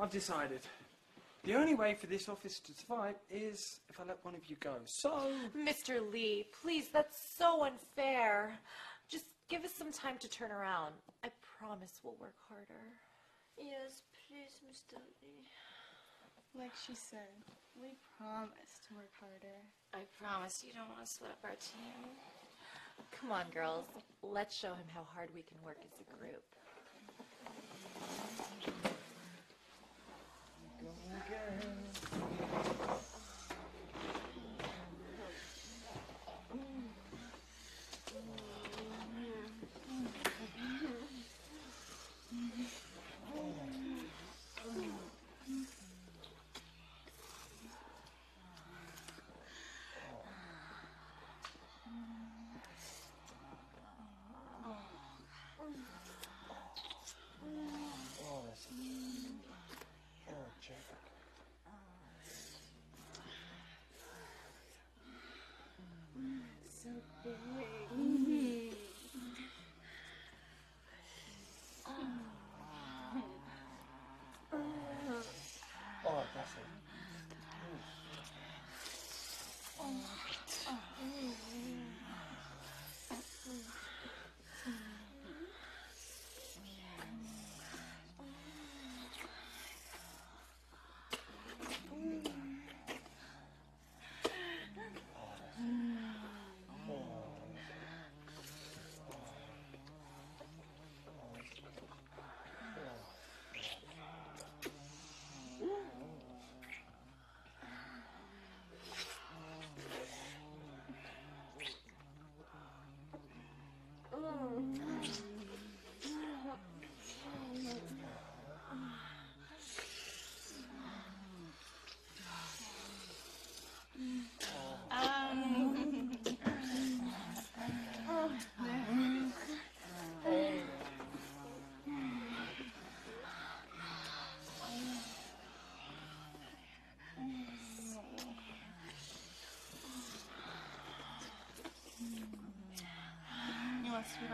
I've decided. The only way for this office to survive is if I let one of you go. So, Mr. Lee, please, that's so unfair. Just give us some time to turn around. I promise we'll work harder. Yes, please, Mr. Lee. Like she said, we promise to work harder. I promise you don't want to split up our team. Come on, girls. Let's show him how hard we can work as a group.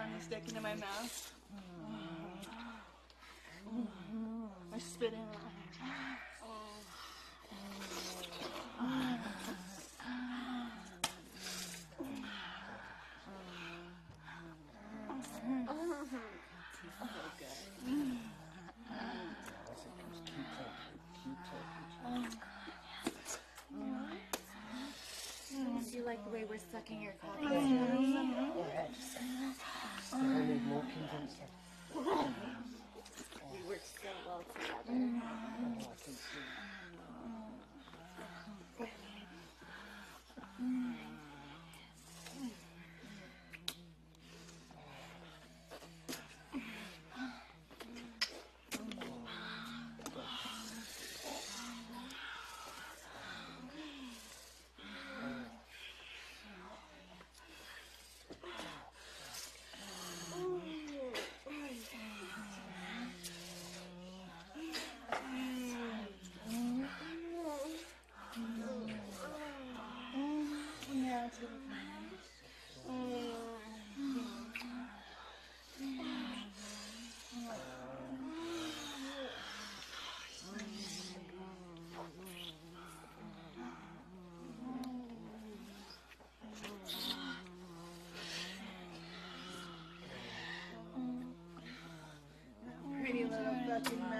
You want to spit on this dick my mouth? I spit in it. Do you like the way we're sucking your coffee? Mm-hmm. I need more. We work so well together. Oh, I can see. Now to the Pretty little fucking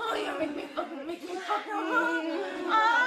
Oh, yeah, make me fucking, make me fucking. Oh,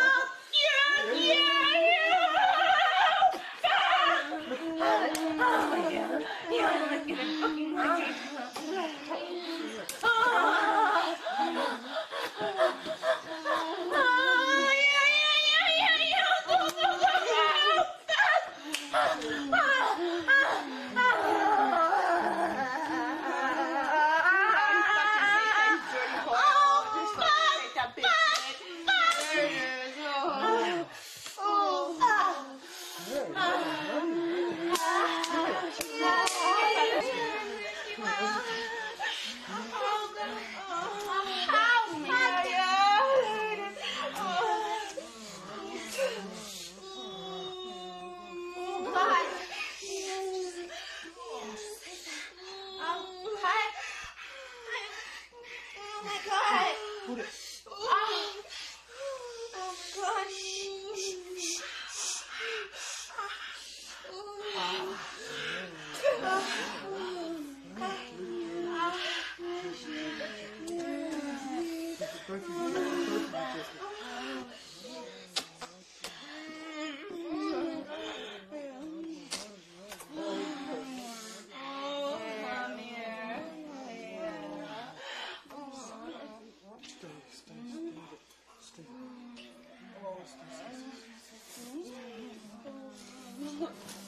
Look.